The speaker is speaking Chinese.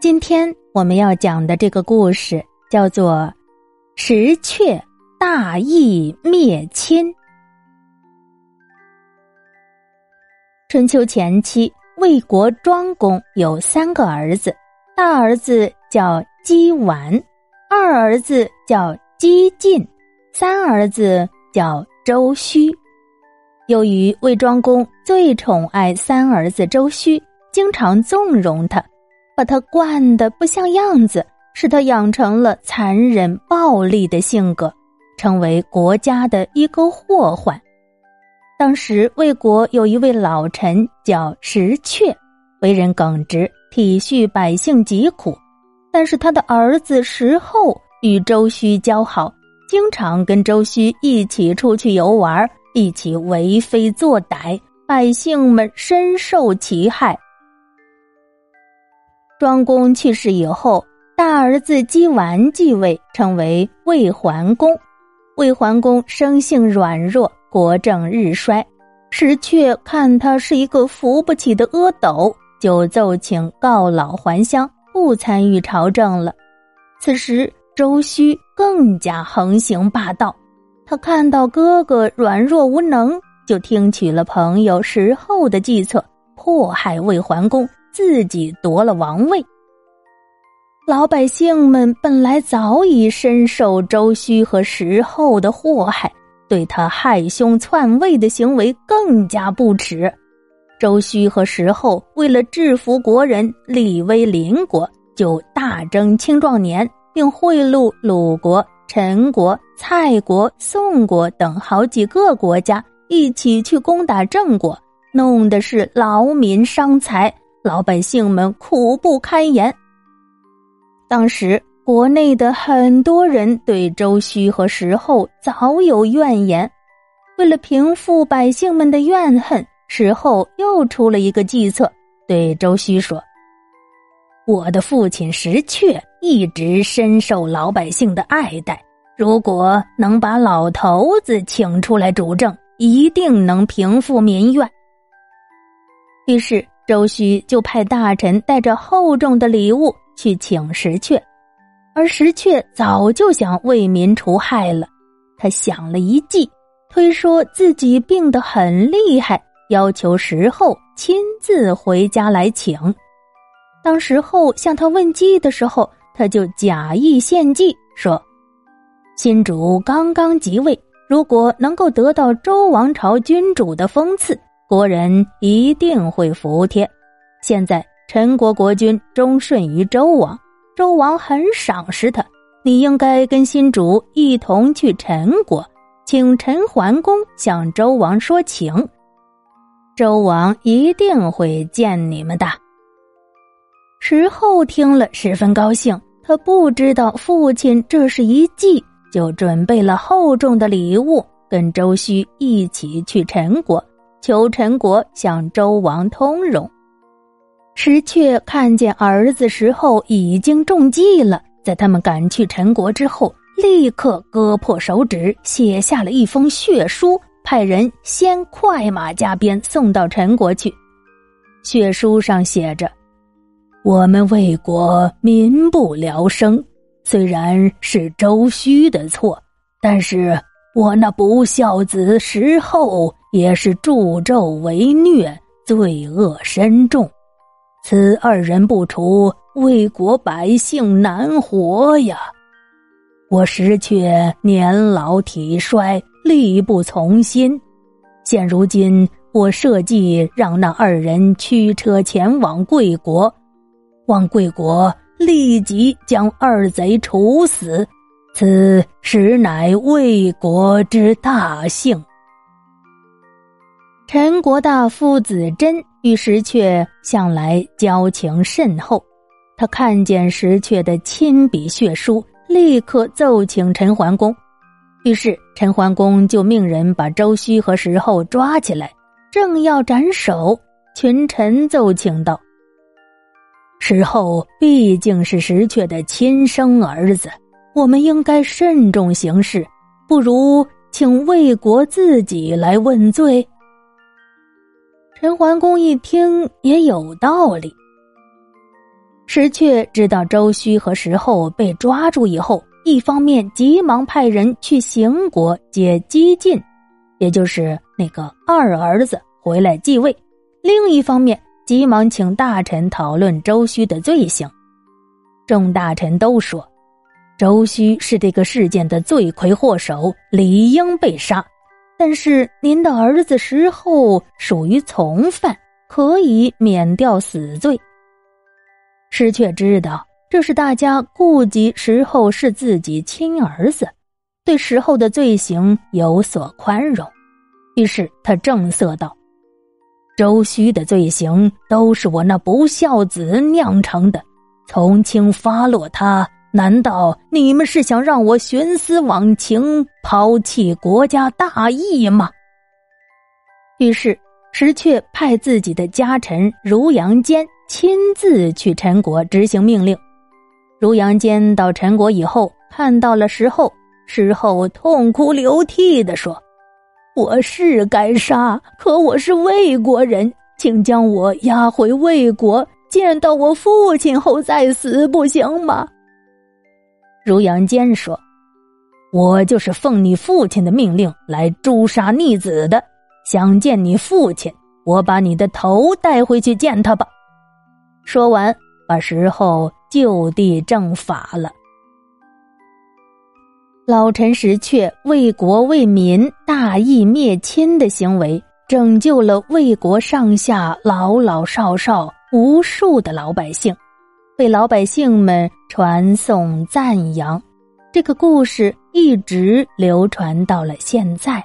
今天我们要讲的这个故事叫做《石阙大义灭亲》。春秋前期，魏国庄公有三个儿子，大儿子叫姬完，二儿子叫姬晋，三儿子叫周须。由于魏庄公最宠爱三儿子周须，经常纵容他。把他惯得不像样子，使他养成了残忍暴力的性格，成为国家的一个祸患。当时魏国有一位老臣叫石阙，为人耿直，体恤百姓疾苦。但是他的儿子石厚与周须交好，经常跟周须一起出去游玩，一起为非作歹，百姓们深受其害。庄公去世以后，大儿子姬完继位，称为魏桓公。魏桓公生性软弱，国政日衰。石阙看他是一个扶不起的阿斗，就奏请告老还乡，不参与朝政了。此时周须更加横行霸道，他看到哥哥软弱无能，就听取了朋友石厚的计策，迫害魏桓公。自己夺了王位，老百姓们本来早已深受周须和石厚的祸害，对他害兄篡位的行为更加不耻。周须和石厚为了制服国人、立威邻国，就大征青壮年，并贿赂鲁国、陈国、蔡国、宋国等好几个国家，一起去攻打郑国，弄得是劳民伤财。老百姓们苦不堪言。当时国内的很多人对周须和石厚早有怨言，为了平复百姓们的怨恨，石厚又出了一个计策，对周须说：“我的父亲石阙一直深受老百姓的爱戴，如果能把老头子请出来主政，一定能平复民怨。”于是。周须就派大臣带着厚重的礼物去请石阙，而石阙早就想为民除害了。他想了一计，推说自己病得很厉害，要求石厚亲自回家来请。当石厚向他问计的时候，他就假意献计说：“新主刚刚即位，如果能够得到周王朝君主的封赐。”国人一定会服帖。现在陈国国君忠顺于周王，周王很赏识他。你应该跟新主一同去陈国，请陈桓公向周王说情。周王一定会见你们的。石厚听了十分高兴，他不知道父亲这是一计，就准备了厚重的礼物，跟周须一起去陈国。求陈国向周王通融，石阙看见儿子石厚已经中计了，在他们赶去陈国之后，立刻割破手指，写下了一封血书，派人先快马加鞭送到陈国去。血书上写着：“我们魏国民不聊生，虽然是周须的错，但是我那不孝子石厚。”也是助纣为虐，罪恶深重。此二人不除，魏国百姓难活呀！我石却年老体衰，力不从心。现如今，我设计让那二人驱车前往贵国，望贵国立即将二贼处死。此实乃魏国之大幸。陈国大夫子真与石阙向来交情甚厚，他看见石阙的亲笔血书，立刻奏请陈桓公。于是陈桓公就命人把周须和石厚抓起来，正要斩首，群臣奏请道：“石厚毕竟是石阙的亲生儿子，我们应该慎重行事，不如请魏国自己来问罪。”陈桓公一听也有道理，石阙知道周须和石后被抓住以后，一方面急忙派人去邢国接姬晋，也就是那个二儿子回来继位；另一方面，急忙请大臣讨论周须的罪行。众大臣都说，周须是这个事件的罪魁祸首，理应被杀。但是您的儿子石后属于从犯，可以免掉死罪。石却知道这是大家顾及石后是自己亲儿子，对石后的罪行有所宽容，于是他正色道：“周须的罪行都是我那不孝子酿成的，从轻发落他，难道你们是想让我徇私枉情，抛弃国家大义吗？”于是石却派自己的家臣如阳坚。亲自去陈国执行命令。如阳坚到陈国以后，看到了石后，石后痛哭流涕的说：“我是该杀，可我是魏国人，请将我押回魏国，见到我父亲后再死，不行吗？”如阳坚说：“我就是奉你父亲的命令来诛杀逆子的，想见你父亲，我把你的头带回去见他吧。”说完，把石后就地正法了。老臣石阙为国为民、大义灭亲的行为，拯救了魏国上下老老少少无数的老百姓，被老百姓们传颂赞扬。这个故事一直流传到了现在。